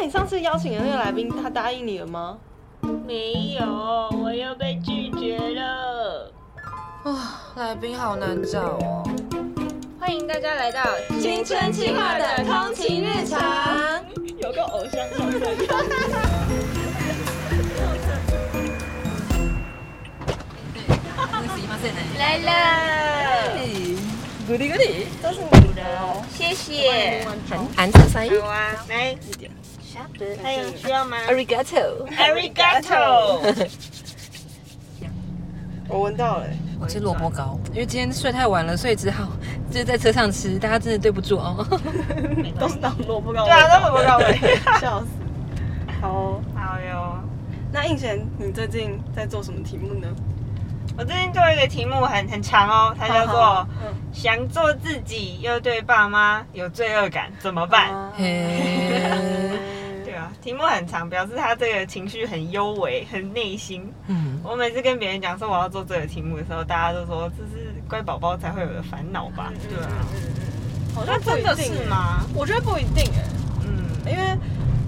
那你上次邀请的那个来宾，他答应你了吗？没有，我又被拒绝了。啊，来宾好难找哦。欢迎大家来到青春期化的通勤日常，有个偶像上身。来了，咕哩咕哩，都是你的哦。谢谢。安特三好啊，来，还有需要吗 arigato。？Arigato。我闻到了欸，我吃萝卜糕，因为今天睡太晚了，所以只好 就是在车上吃。大家真的对不住哦。都是当萝卜糕。对啊，都萝卜糕味。笑死。好哦，好哟。那应贤，你最近在做什么题目呢？我最近做一个题目很很长哦，它叫做嗯“想做自己又对爸妈有罪恶感怎么办嘿，”。对啊，题目很长，表示他这个情绪很幽微、很内心。嗯，我每次跟别人讲说我要做这个题目的时候，大家都说这是乖宝宝才会有的烦恼吧？对啊，好那像真的是欸？吗？我觉得不一定哎，嗯，因为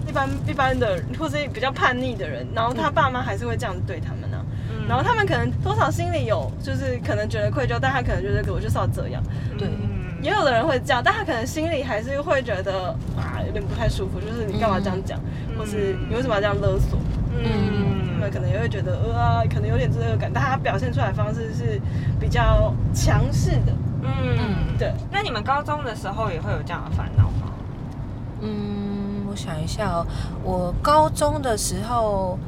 一般一般的或是比较叛逆的人，然后他爸妈还是会这样子对他们呢、嗯然后他们可能多少心里有，就是可能觉得愧疚，但他可能觉得我就是要这样。对嗯也有的人会这样，但他可能心里还是会觉得啊有点不太舒服，就是你干嘛这样讲，或是你为什么要这样勒索？他们嗯可能也会觉得呃啊，可能有点罪恶感，但他表现出来的方式是比较强势的。嗯，对，那你们高中的时候也会有这样的烦恼吗？嗯，我想一下哦，我高中的时候，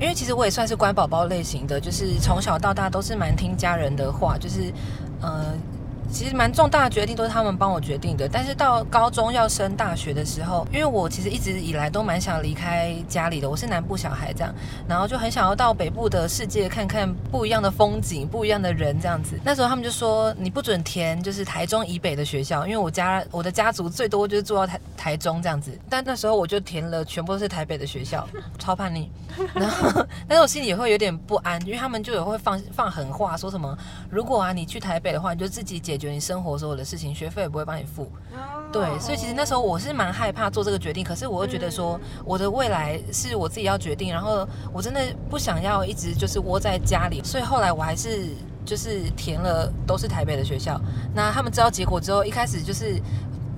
因为其实我也算是乖宝宝类型的，就是从小到大都是蛮听家人的话，就是呃，其实蛮重大的决定都是他们帮我决定的。但是到高中要升大学的时候，因为我其实一直以来都蛮想离开家里的，我是南部小孩这样，然后就很想要到北部的世界看看不一样的风景、不一样的人这样子。那时候他们就说你不准填就是台中以北的学校，因为我家我的家族最多就是住到台台中这样子。但那时候我就填了全部都是台北的学校，超叛逆。然后，但是我心里也会有点不安，因为他们就有会放放狠话，说什么如果啊你去台北的话，你就自己解决你生活所有的事情，学费也不会帮你付。对，所以其实那时候我是蛮害怕做这个决定，可是我又觉得说我的未来是我自己要决定，然后我真的不想要一直就是窝在家里，所以后来我还是就是填了都是台北的学校。那他们知道结果之后，一开始就是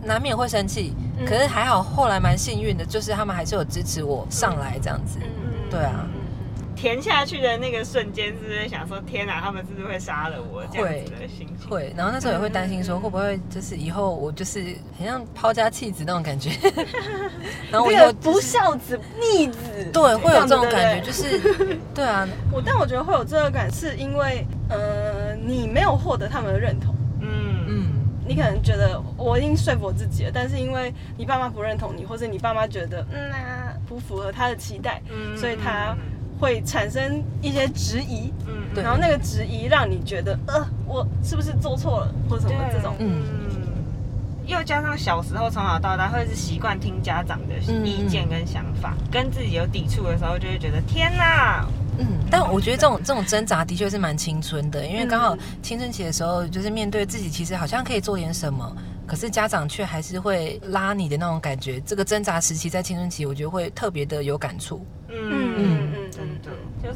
难免会生气，可是还好后来蛮幸运的，就是他们还是有支持我上来这样子。对啊，填下去的那个瞬间，是不是想说天哪，他们是不是会杀了我？这样子的心情？会，然后那时候也会担心说会不会就是以后我就是很像抛家弃子那种感觉，然后我以后那个不孝子、逆子，对会有这种感觉，就是对啊，我，但我觉得会有罪恶感，是因为呃，你没有获得他们的认同。嗯。嗯，你可能觉得我已经说服我自己了，但是因为你爸妈不认同你，或者你爸妈觉得嗯啊不符合他的期待，嗯。所以他会产生一些质疑，嗯对然后那个质疑让你觉得呃我是不是做错了或什么这种，嗯嗯，又加上小时候从小到大会是习惯听家长的意见跟想法，跟自己有抵触的时候，就会觉得天哪，嗯，但我觉得这种这种挣扎的确是蛮青春的，因为刚好青春期的时候，就是面对自己其实好像可以做点什么，可是家长却还是会拉你的那种感觉。这个挣扎时期在青春期，我觉得会特别的有感触。嗯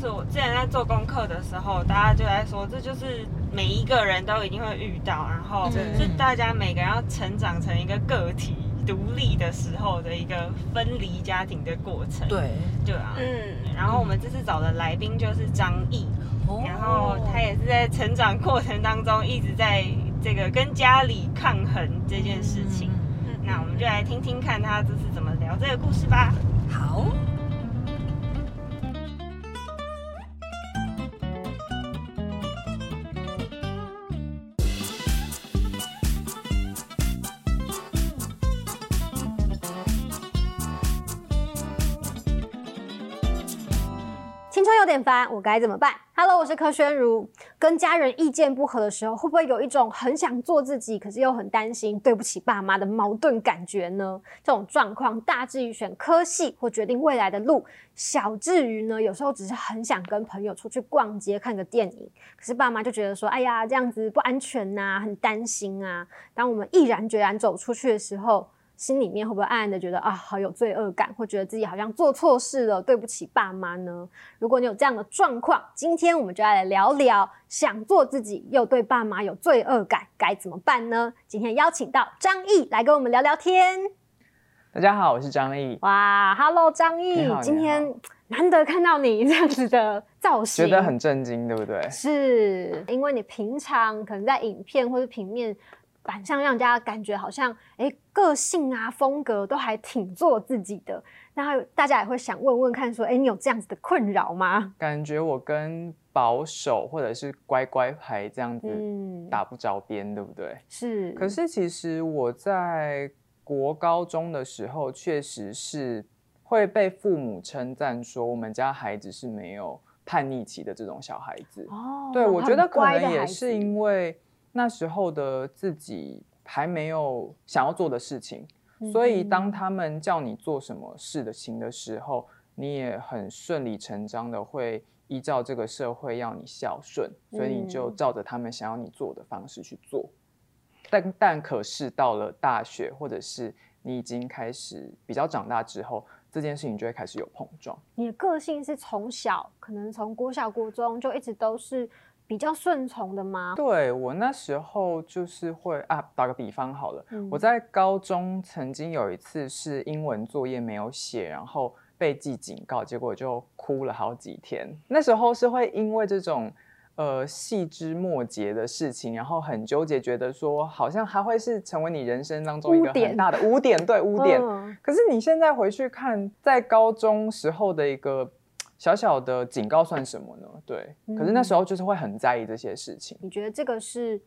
就是我之前在做功课的时候，大家就在说，这就是每一个人都一定会遇到，然后嗯是大家每个人要成长成一个个体。独立的时候的一个分离家庭的过程，对，对啊，嗯然后我们这次找的来宾就是张毅，哦然后他也是在成长过程当中一直在这个跟家里抗衡这件事情。嗯那我们就来听听看他这次怎么聊这个故事吧。好，点烦，我该怎么办？Hello，我是柯宣如。跟家人意见不合的时候，会不会有一种很想做自己，可是又很担心对不起爸妈的矛盾感觉呢？这种状况大至于选科系或决定未来的路，小至于呢，有时候只是很想跟朋友出去逛街、看个电影，可是爸妈就觉得说，哎呀，这样子不安全呐、很担心啊。当我们毅然决然走出去的时候，心里面会不会暗暗的觉得啊，好有罪恶感，或觉得自己好像做错事了，对不起爸妈呢？如果你有这样的状况，今天我们就要来聊聊，想做自己又对爸妈有罪恶感，该怎么办呢？今天邀请到张毅来跟我们聊聊天。大家好，我是张毅。哇，Hello，张毅，今天难得看到你 这样子的造型，觉得很震惊，对不对？是因为你平常可能在影片或者平面。反向让大家感觉好像，哎，个性啊、风格都还挺做自己的。那大家也会想问问看，说，哎，你有这样子的困扰吗？感觉我跟保守或者是乖乖牌这样子打不着边，对不对？是。可是其实我在国高中的时候，确实是会被父母称赞说，我们家孩子是没有叛逆期的这种小孩子。哦。对，我觉得可能也是因为。那时候的自己还没有想要做的事情，所以当他们叫你做什么事的情的时候，你也很顺理成章的会依照这个社会要你孝顺，所以你就照着他们想要你做的方式去做。但但可是到了大学，或者是你已经开始比较长大之后，这件事情就会开始有碰撞。你的个性是从小可能从国小、国中就一直都是。比较顺从的吗？对我那时候就是会啊，打个比方好了，我在高中曾经有一次是英文作业没有写，然后被记警告，结果就哭了好几天。那时候是会因为这种呃细枝末节的事情，然后很纠结，觉得说好像还会是成为你人生当中一个很大的污点，对污点。可是你现在回去看，在高中时候的一个。小小的警告算什么呢？对，可是那时候就是会很在意这些事情。你觉得这个是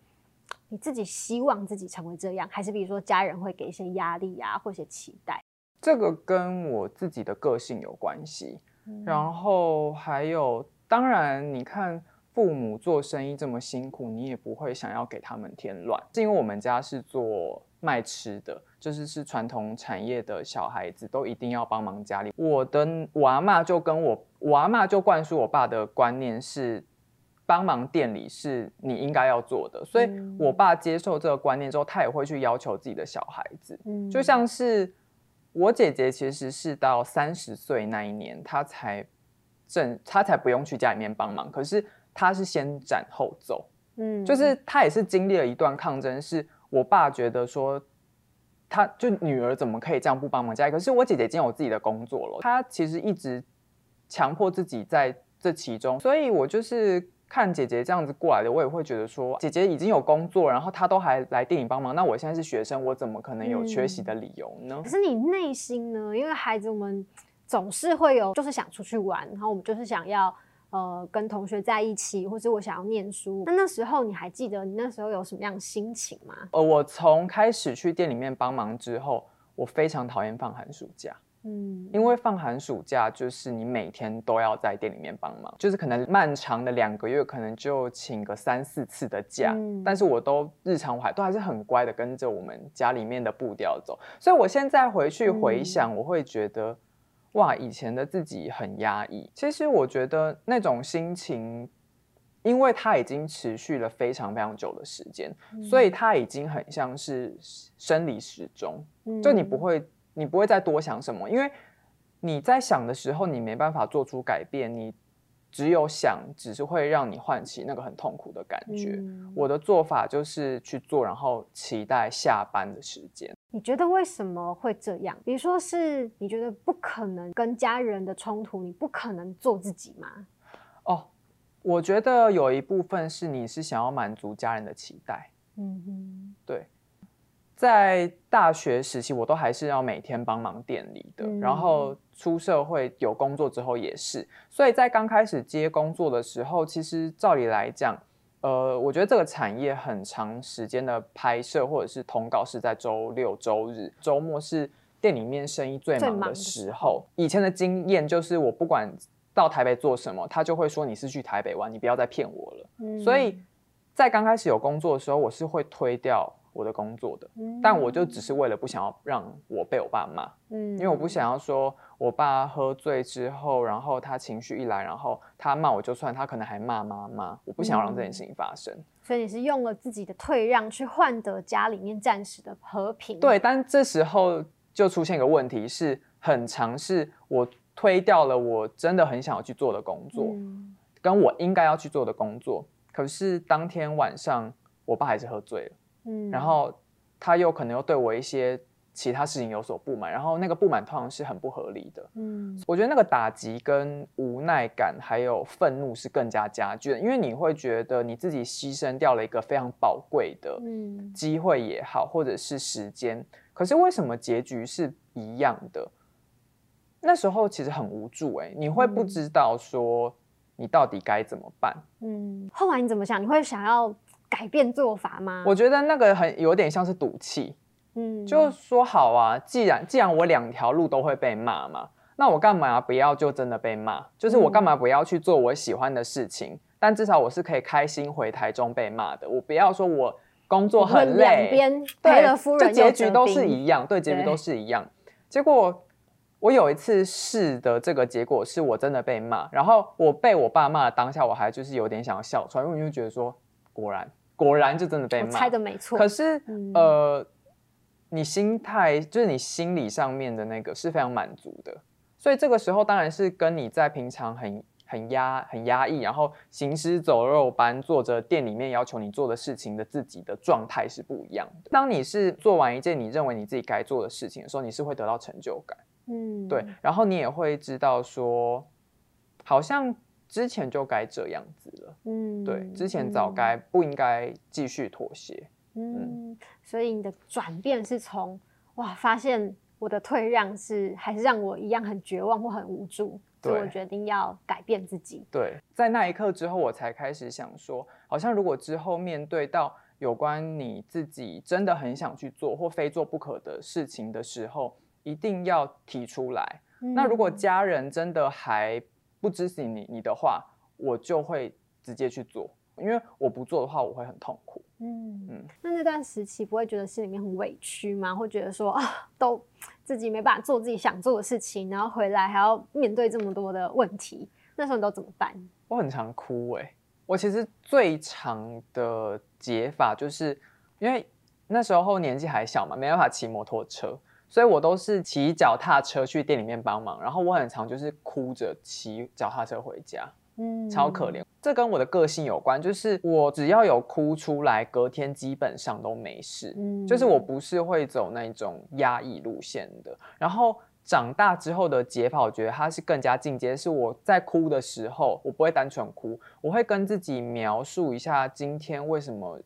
你自己希望自己成为这样，还是比如说家人会给一些压力啊，或者期待？这个跟我自己的个性有关系，然后还有，当然你看父母做生意这么辛苦，你也不会想要给他们添乱，是因为我们家是做。卖吃的，就是是传统产业的小孩子都一定要帮忙家里。我的我阿妈就跟我我阿妈就灌输我爸的观念是，帮忙店里是你应该要做的。所以我爸接受这个观念之后，他也会去要求自己的小孩子。嗯，就像是我姐姐，其实是到三十岁那一年，她才正她才不用去家里面帮忙。可是她是先斩后奏，嗯，就是她也是经历了一段抗争，是。我爸觉得说，他就女儿怎么可以这样不帮忙家里？可是我姐姐已经有自己的工作了，她其实一直强迫自己在这其中，所以我就是看姐姐这样子过来的，我也会觉得说，姐姐已经有工作，然后她都还来店里帮忙，那我现在是学生，我怎么可能有缺席的理由呢？可是你内心呢？因为孩子们总是会有，就是想出去玩，然后我们就是想要。呃，跟同学在一起，或者我想要念书，那那时候你还记得你那时候有什么样的心情吗？呃，我从开始去店里面帮忙之后，我非常讨厌放寒暑假。嗯，因为放寒暑假就是你每天都要在店里面帮忙，就是可能漫长的两个月，可能就请个三四次的假。嗯，但是我都日常我还都还是很乖的跟着我们家里面的步调走，所以我现在回去回想，我会觉得。哇，以前的自己很压抑。其实我觉得那种心情，因为它已经持续了非常非常久的时间，所以它已经很像是生理时钟。就你不会，你不会再多想什么，因为你在想的时候，你没办法做出改变，你只有想，只是会让你唤起那个很痛苦的感觉。我的做法就是去做，然后期待下班的时间。你觉得为什么会这样？比如说是你觉得不可能跟家人的冲突，你不可能做自己吗？哦，我觉得有一部分是你是想要满足家人的期待。嗯哼，对，在大学时期，我都还是要每天帮忙店里的，然后出社会有工作之后也是，所以在刚开始接工作的时候，其实照理来讲。呃，我觉得这个产业很长时间的拍摄或者是通告是在周六周日，周末是店里面生意最忙的时候。以前的经验就是，我不管到台北做什么，他就会说你是去台北玩，你不要再骗我了。所以在刚开始有工作的时候，我是会推掉我的工作的，但我就只是为了不想要让我被我爸骂，嗯，因为我不想要说我爸喝醉之后，然后他情绪一来，然后他骂我就算，他可能还骂妈妈，我不想要让这件事情发生。所以你是用了自己的退让去换得家里面暂时的和平。对，但这时候就出现一个问题，是很尝试我推掉了我真的很想要去做的工作，跟我应该要去做的工作。可是当天晚上，我爸还是喝醉了，嗯，然后他又可能又对我一些其他事情有所不满，然后那个不满通常是很不合理的，嗯，我觉得那个打击跟无奈感还有愤怒是更加加剧的，因为你会觉得你自己牺牲掉了一个非常宝贵的机会也好，或者是时间，可是为什么结局是一样的？那时候其实很无助，哎，你会不知道说。你到底该怎么办？嗯，后来你怎么想？你会想要改变做法吗？我觉得那个很有点像是赌气，嗯，就说好啊，既然既然我两条路都会被骂嘛，那我干嘛不要就真的被骂？就是我干嘛不要去做我喜欢的事情？但至少我是可以开心回台中被骂的。我不要说我工作很累，两边赔了夫人，结局都是一样，对，结局都是一样。结果。我有一次试的这个结果是我真的被骂，然后我被我爸骂的当下，我还就是有点想要笑出来，因为我就觉得说，果然果然就真的被骂，猜的没错。可是呃，你心态就是你心理上面的那个是非常满足的，所以这个时候当然是跟你在平常很很压很压抑，然后行尸走肉般做着店里面要求你做的事情的自己的状态是不一样的。当你是做完一件你认为你自己该做的事情的时候，你是会得到成就感。嗯，对，然后你也会知道说，好像之前就该这样子了，嗯，对，之前早该不应该继续妥协，嗯，所以你的转变是从哇，发现我的退让是还是让我一样很绝望或很无助，所以我决定要改变自己。对，在那一刻之后，我才开始想说，好像如果之后面对到有关你自己真的很想去做或非做不可的事情的时候。一定要提出来。那如果家人真的还不支持你你的话，我就会直接去做，因为我不做的话，我会很痛苦。嗯嗯。那那段时期不会觉得心里面很委屈吗？会觉得说啊，都自己没办法做自己想做的事情，然后回来还要面对这么多的问题，那时候你都怎么办？我很常哭哎。我其实最长的解法就是，因为那时候年纪还小嘛，没办法骑摩托车。所以我都是骑脚踏车去店里面帮忙，然后我很常就是哭着骑脚踏车回家，嗯，超可怜。这跟我的个性有关，就是我只要有哭出来，隔天基本上都没事，嗯，就是我不是会走那种压抑路线的。然后长大之后的解法，我觉得它是更加进阶，是我在哭的时候，我不会单纯哭，我会跟自己描述一下今天为什么。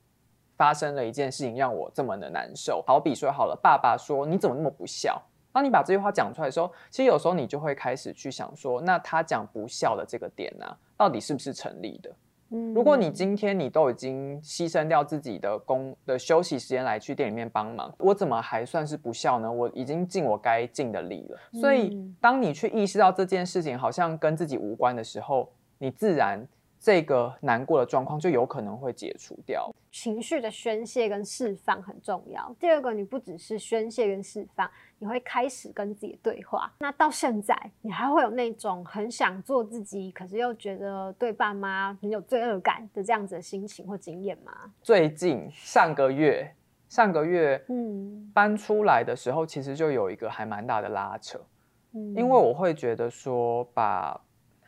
发生了一件事情让我这么的难受，好比说好了，爸爸说你怎么那么不孝？当你把这句话讲出来的时候，其实有时候你就会开始去想说，那他讲不孝的这个点呢，到底是不是成立的？嗯，如果你今天你都已经牺牲掉自己的工的休息时间来去店里面帮忙，我怎么还算是不孝呢？我已经尽我该尽的力了。所以，当你去意识到这件事情好像跟自己无关的时候，你自然。这个难过的状况就有可能会解除掉。情绪的宣泄跟释放很重要。第二个，你不只是宣泄跟释放，你会开始跟自己对话。那到现在，你还会有那种很想做自己，可是又觉得对爸妈很有罪恶感的这样子的心情或经验吗？最近上个月，上个月，嗯，搬出来的时候，其实就有一个还蛮大的拉扯。嗯，因为我会觉得说，把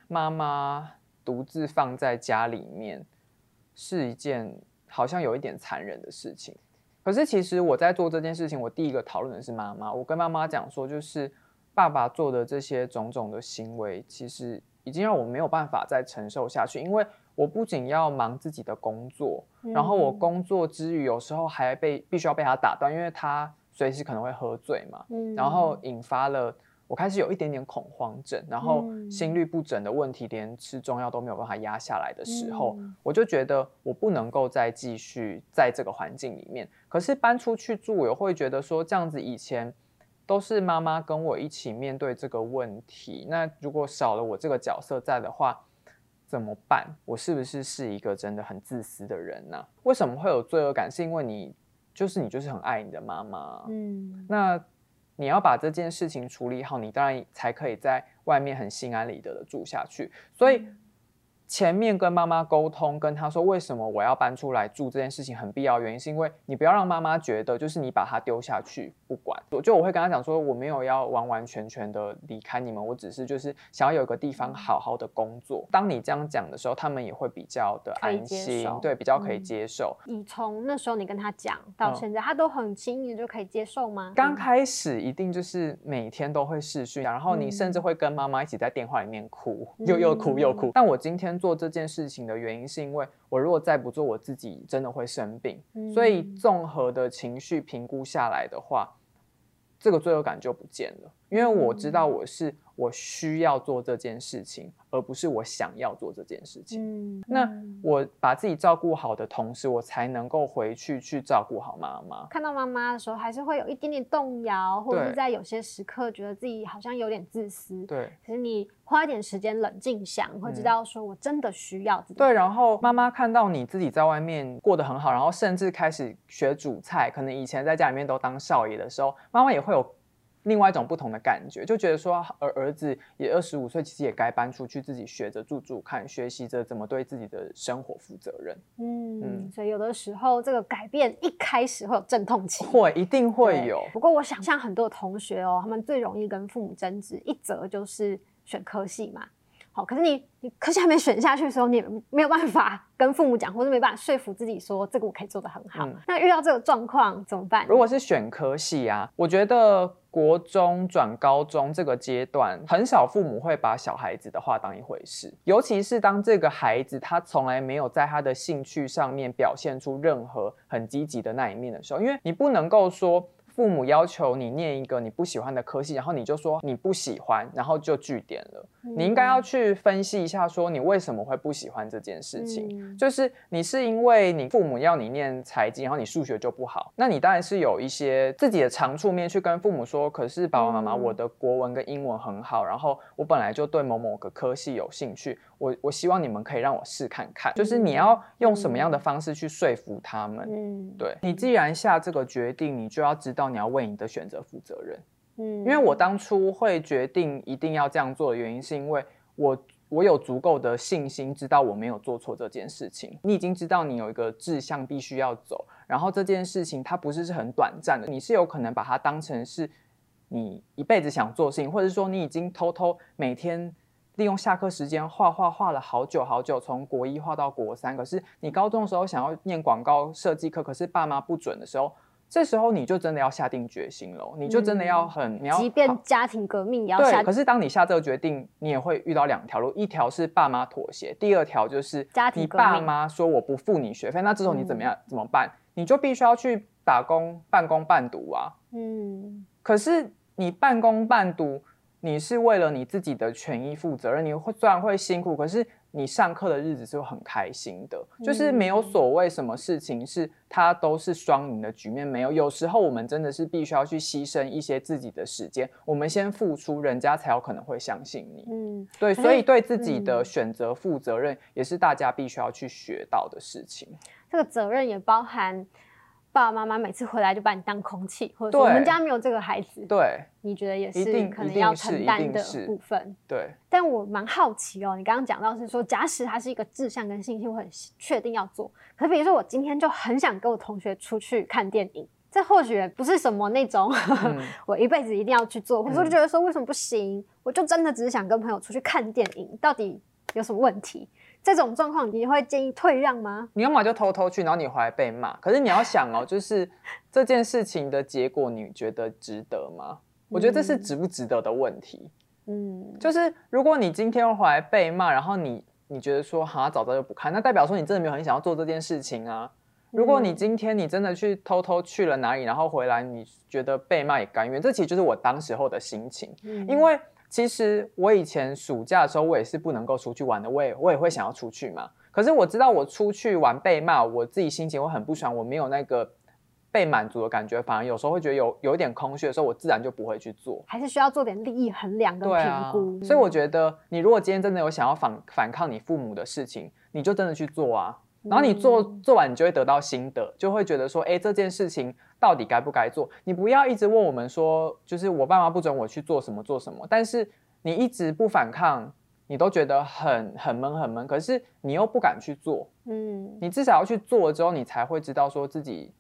妈妈。独自放在家里面是一件好像有一点残忍的事情。可是其实我在做这件事情，我第一个讨论的是妈妈。我跟妈妈讲说，就是爸爸做的这些种种的行为，其实已经让我没有办法再承受下去。因为我不仅要忙自己的工作，然后我工作之余有时候还被必须要被他打断，因为他随时可能会喝醉嘛，然后引发了。我开始有一点点恐慌症，然后心律不整的问题，连吃中药都没有办法压下来的时候，我就觉得我不能够再继续在这个环境里面。可是搬出去住，我会觉得说这样子以前都是妈妈跟我一起面对这个问题，那如果少了我这个角色在的话，怎么办？我是不是是一个真的很自私的人呢？为什么会有罪恶感？是因为你。就是你就是很爱你的妈妈，嗯，那你要把这件事情处理好，你当然才可以在外面很心安理得的住下去。所以前面跟妈妈沟通，跟她说为什么我要搬出来住这件事情很必要，原因是因为你不要让妈妈觉得就是你把她丢下去不管。我就我会跟她讲说，我没有要完完全全的离开你们，我只是就是想要有个地方好好的工作。当你这样讲的时候，他们也会比较的安心受，对，比较可以嗯接受。你从那时候你跟他讲到嗯现在，他都很轻易地就可以接受吗？刚开始一定就是每天都会视讯，然后你甚至会跟妈妈一起在电话里面哭，又又哭又哭。但我今天做这件事情的原因，是因为我如果再不做，我自己真的会生病。所以综合的情绪评估下来的话，这个罪恶感就不见了，因为我知道我是我需要做这件事情，而不是我想要做这件事情。嗯，那嗯我把自己照顾好的同时，我才能够回去去照顾好妈妈。看到妈妈的时候，还是会有一点点动摇，或者是在有些时刻觉得自己好像有点自私。对。可是你花一点时间冷静想，会知道说我真的需要自己。对，然后妈妈看到你自己在外面过得很好，然后甚至开始学煮菜，可能以前在家里面都当少爷的时候，妈妈也会有另外一种不同的感觉，就觉得说儿儿子也二十五岁，其实也该搬出去自己学着住住看，学习着怎么对自己的生活负责任。嗯，嗯所以有的时候这个改变一开始会有阵痛期，会，一定会有。不过我想象很多同学哦，他们最容易跟父母争执，一则就是选科系嘛。好，可是你你科系还没选下去的时候，你也没有办法 跟父母讲，或者没办法说服自己说这个我可以做得很好。嗯那遇到这个状况怎么办？如果是选科系啊，我觉得国中转高中这个阶段，很少父母会把小孩子的话当一回事，尤其是当这个孩子他从来没有在他的兴趣上面表现出任何很积极的那一面的时候，因为你不能够说。父母要求你念一个你不喜欢的科系，然后你就说你不喜欢，然后就据点了。你应该要去分析一下，说你为什么会不喜欢这件事情。嗯就是你是因为你父母要你念财经，然后你数学就不好，那你当然是有一些自己的长处面去跟父母说，可是爸爸妈妈，嗯我的国文跟英文很好，然后我本来就对某某个科系有兴趣，我我希望你们可以让我试看看，就是你要用什么样的方式去说服他们。嗯，对你既然下这个决定，你就要知道你要为你的选择负责任。嗯，因为我当初会决定一定要这样做的原因，是因为我我有足够的信心，知道我没有做错这件事情。你已经知道你有一个志向必须要走，然后这件事情它不是是很短暂的，你是有可能把它当成是你一辈子想做的事情，或者说你已经偷偷每天。利用下课时间画画画了好久好久，从国一画到国三。可是你高中的时候想要念广告设计课，可是爸妈不准的时候，这时候你就真的要下定决心了，你就真的要很，你要即便家庭革命也要下对。可是当你下这个决定，你也会遇到两条路，一条是爸妈妥协，第二条就是你家庭革命爸妈说我不付你学费，那这时候你怎么样、怎么办？你就必须要去打工半工半读啊。嗯可是你半工半读，你是为了你自己的权益负责任。你会虽然会辛苦，可是你上课的日子是很开心的，就是没有所谓什么事情是它都是双赢的局面。没有，有时候我们真的是必须要去牺牲一些自己的时间，我们先付出，人家才有可能会相信你。嗯，对，所以对自己的嗯选择负责任，也是大家必须要去学到的事情。这个责任也包含爸爸妈妈每次回来就把你当空气，或者说我们家没有这个孩子，对你觉得也是可能要承担的部分。对，但我蛮好奇哦，你刚刚讲到是说，假使他是一个志向跟信心，我很确定要做。可是比如说，我今天就很想跟我同学出去看电影，这或许不是什么那种、嗯 我一辈子一定要去做，或者说就觉得说为什么不行？我就真的只是想跟朋友出去看电影，到底有什么问题？这种状况你会建议退让吗？你要么就偷偷去，然后你回来被骂。可是你要想哦，就是这件事情的结果，你觉得值得吗？我觉得这是值不值得的问题。嗯，就是如果你今天回来被骂，然后你你觉得说哈早早就不看，那代表说你真的没有很想要做这件事情啊。如果你嗯今天你真的去偷偷去了哪里，然后回来你觉得被骂也甘愿，这其实就是我当时候的心情。嗯因为其实我以前暑假的时候，我也是不能够出去玩的，我也我也会想要出去嘛。可是我知道我出去玩被骂，我自己心情会很不爽，我没有那个被满足的感觉，反而有时候会觉得有有一点空虚的时候，我自然就不会去做。还是需要做点利益衡量跟评估。，所以我觉得你如果今天真的有想要反反抗你父母的事情，你就真的去做啊。然后你做做完，你就会得到心得，就会觉得说，哎，这件事情到底该不该做？你不要一直问我们说，就是我爸妈不准我去做什么做什么，但是你一直不反抗，你都觉得很很闷很闷，可是你又不敢去做，嗯，你至少要去做了之后，你才会知道说自己。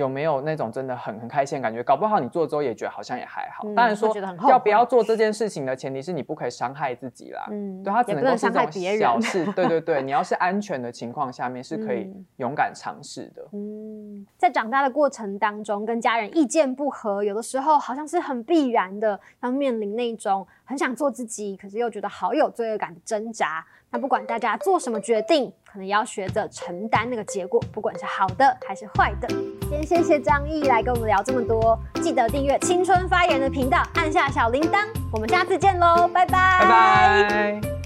有没有那种真的很很开心的感觉？搞不好你做之后也觉得好像也还好。当然说要不要做这件事情的前提是你不可以伤害自己啦。嗯，对，它只能够是这种小事。对对对，你要是安全的情况下面是可以勇敢尝试的。嗯，在长大的过程当中，跟家人意见不合，有的时候好像是很必然的，要面临那种很想做自己，可是又觉得好有罪恶感的挣扎。那不管大家做什么决定，可能也要学着承担那个结果，不管是好的还是坏的。先谢谢张毅来跟我们聊这么多，记得订阅青春发言的频道，按下小铃铛，我们下次见喽，拜拜，拜拜。